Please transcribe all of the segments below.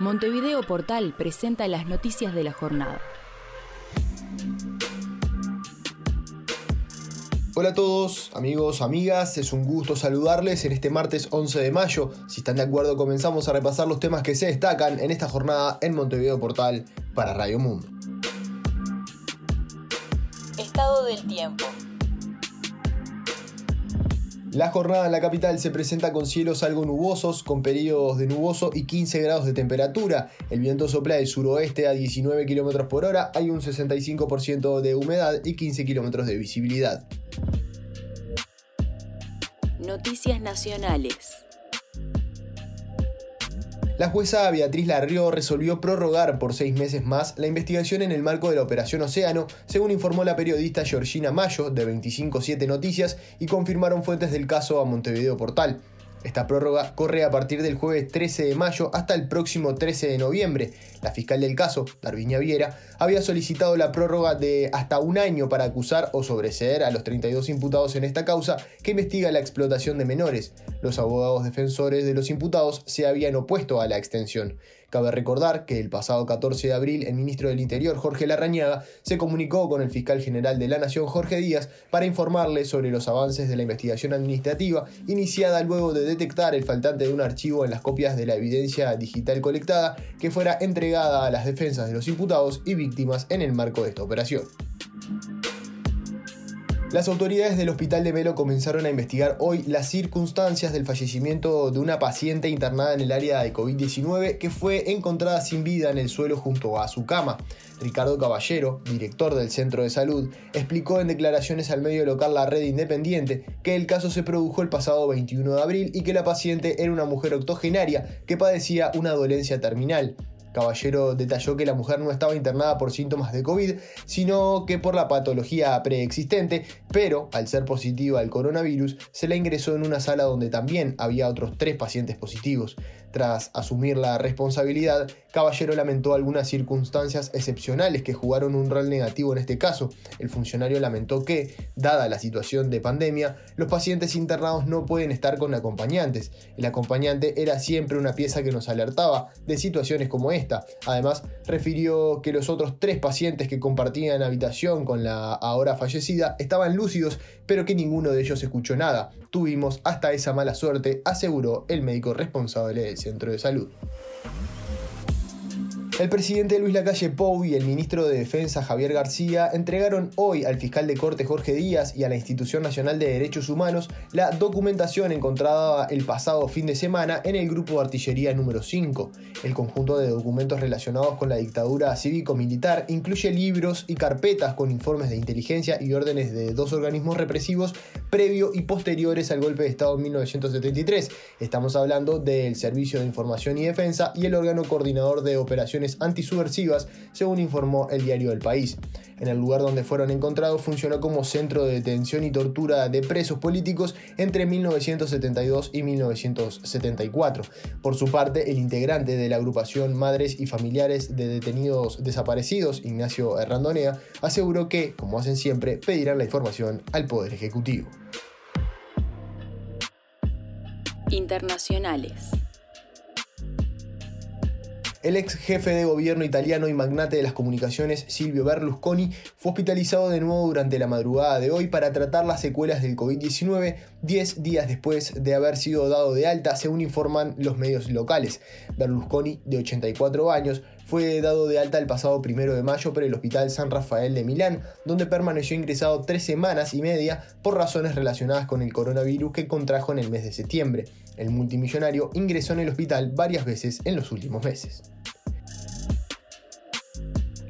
Montevideo Portal presenta las noticias de la jornada. Hola a todos, amigos, amigas, es un gusto saludarles en este martes 11 de mayo. Si están de acuerdo, comenzamos a repasar los temas que se destacan en esta jornada en Montevideo Portal para Radio Mundo. Estado del tiempo. La jornada en la capital se presenta con cielos algo nubosos, con periodos de nuboso y 15 grados de temperatura. El viento sopla del suroeste a 19 km por hora, hay un 65% de humedad y 15 km de visibilidad. Noticias nacionales. La jueza Beatriz Larrió resolvió prorrogar por seis meses más la investigación en el marco de la Operación Océano, según informó la periodista Georgina Mayo de 257 Noticias y confirmaron fuentes del caso a Montevideo Portal. Esta prórroga corre a partir del jueves 13 de mayo hasta el próximo 13 de noviembre. La fiscal del caso, Darviña Viera, había solicitado la prórroga de hasta un año para acusar o sobreseer a los 32 imputados en esta causa que investiga la explotación de menores. Los abogados defensores de los imputados se habían opuesto a la extensión. Cabe recordar que el pasado 14 de abril el ministro del Interior, Jorge Larrañaga, se comunicó con el fiscal general de la Nación, Jorge Díaz, para informarle sobre los avances de la investigación administrativa iniciada luego de detectar el faltante de un archivo en las copias de la evidencia digital colectada que fuera entregada a las defensas de los imputados y víctimas en el marco de esta operación. Las autoridades del Hospital de Melo comenzaron a investigar hoy las circunstancias del fallecimiento de una paciente internada en el área de COVID-19 que fue encontrada sin vida en el suelo junto a su cama. Ricardo Caballero, director del centro de salud, explicó en declaraciones al medio local La Red Independiente que el caso se produjo el pasado 21 de abril y que la paciente era una mujer octogenaria que padecía una dolencia terminal. Caballero detalló que la mujer no estaba internada por síntomas de COVID, sino que por la patología preexistente, pero al ser positiva al coronavirus, se la ingresó en una sala donde también había otros tres pacientes positivos. Tras asumir la responsabilidad, Caballero lamentó algunas circunstancias excepcionales que jugaron un rol negativo en este caso. El funcionario lamentó que, dada la situación de pandemia, los pacientes internados no pueden estar con acompañantes. El acompañante era siempre una pieza que nos alertaba de situaciones como esta. Además, refirió que los otros tres pacientes que compartían habitación con la ahora fallecida estaban lúcidos, pero que ninguno de ellos escuchó nada. Tuvimos hasta esa mala suerte, aseguró el médico responsable del centro de salud. El presidente Luis Lacalle Pou y el ministro de Defensa Javier García entregaron hoy al fiscal de corte Jorge Díaz y a la Institución Nacional de Derechos Humanos la documentación encontrada el pasado fin de semana en el grupo de artillería número 5. El conjunto de documentos relacionados con la dictadura cívico-militar incluye libros y carpetas con informes de inteligencia y órdenes de dos organismos represivos previo y posteriores al golpe de Estado en 1973. Estamos hablando del Servicio de Información y Defensa y el órgano coordinador de operaciones antisubversivas, según informó el diario El País. En el lugar donde fueron encontrados funcionó como centro de detención y tortura de presos políticos entre 1972 y 1974. Por su parte, el integrante de la agrupación Madres y Familiares de Detenidos Desaparecidos, Ignacio Herrandonea, aseguró que, como hacen siempre, pedirán la información al Poder Ejecutivo. Internacionales. El ex jefe de gobierno italiano y magnate de las comunicaciones, Silvio Berlusconi, fue hospitalizado de nuevo durante la madrugada de hoy para tratar las secuelas del COVID-19, 10 días después de haber sido dado de alta, según informan los medios locales. Berlusconi, de 84 años, fue dado de alta el pasado primero de mayo por el Hospital San Rafael de Milán, donde permaneció ingresado tres semanas y media por razones relacionadas con el coronavirus que contrajo en el mes de septiembre. El multimillonario ingresó en el hospital varias veces en los últimos meses.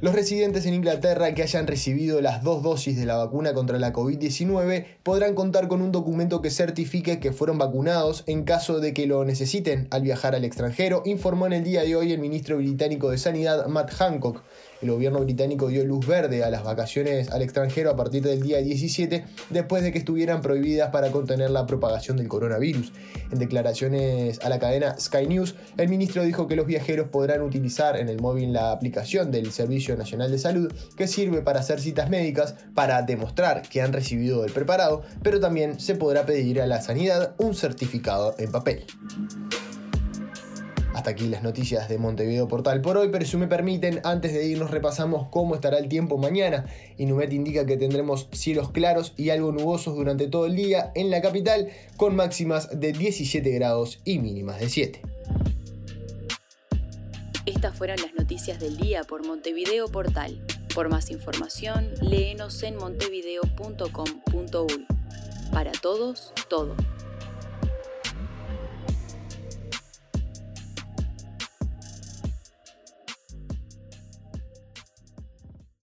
Los residentes en Inglaterra que hayan recibido las dos dosis de la vacuna contra la COVID-19 podrán contar con un documento que certifique que fueron vacunados en caso de que lo necesiten al viajar al extranjero, informó en el día de hoy el ministro británico de Sanidad Matt Hancock. El gobierno británico dio luz verde a las vacaciones al extranjero a partir del día 17 después de que estuvieran prohibidas para contener la propagación del coronavirus. En declaraciones a la cadena Sky News, el ministro dijo que los viajeros podrán utilizar en el móvil la aplicación del Servicio Nacional de Salud que sirve para hacer citas médicas para demostrar que han recibido el preparado, pero también se podrá pedir a la sanidad un certificado en papel. Hasta aquí las noticias de Montevideo Portal por hoy, pero si me permiten, antes de irnos repasamos cómo estará el tiempo mañana. Inumet indica que tendremos cielos claros y algo nubosos durante todo el día en la capital, con máximas de 17 grados y mínimas de 7. Estas fueron las noticias del día por Montevideo Portal. Por más información, léenos en montevideo.com.uy. Para todos, todo.